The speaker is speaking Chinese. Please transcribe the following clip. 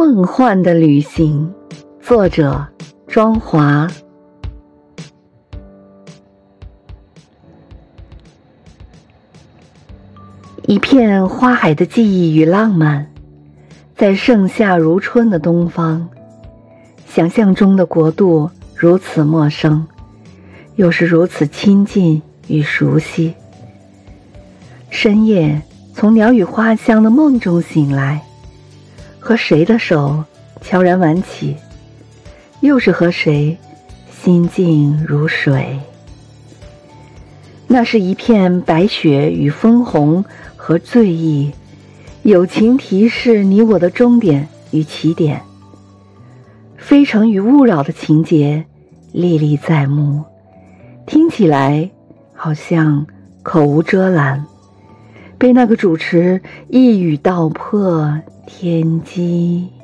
梦幻的旅行，作者庄华。一片花海的记忆与浪漫，在盛夏如春的东方，想象中的国度如此陌生，又是如此亲近与熟悉。深夜从鸟语花香的梦中醒来。和谁的手悄然挽起，又是和谁心静如水？那是一片白雪与枫红和醉意，友情提示你我的终点与起点。非诚与勿扰的情节历历在目，听起来好像口无遮拦，被那个主持一语道破。天机。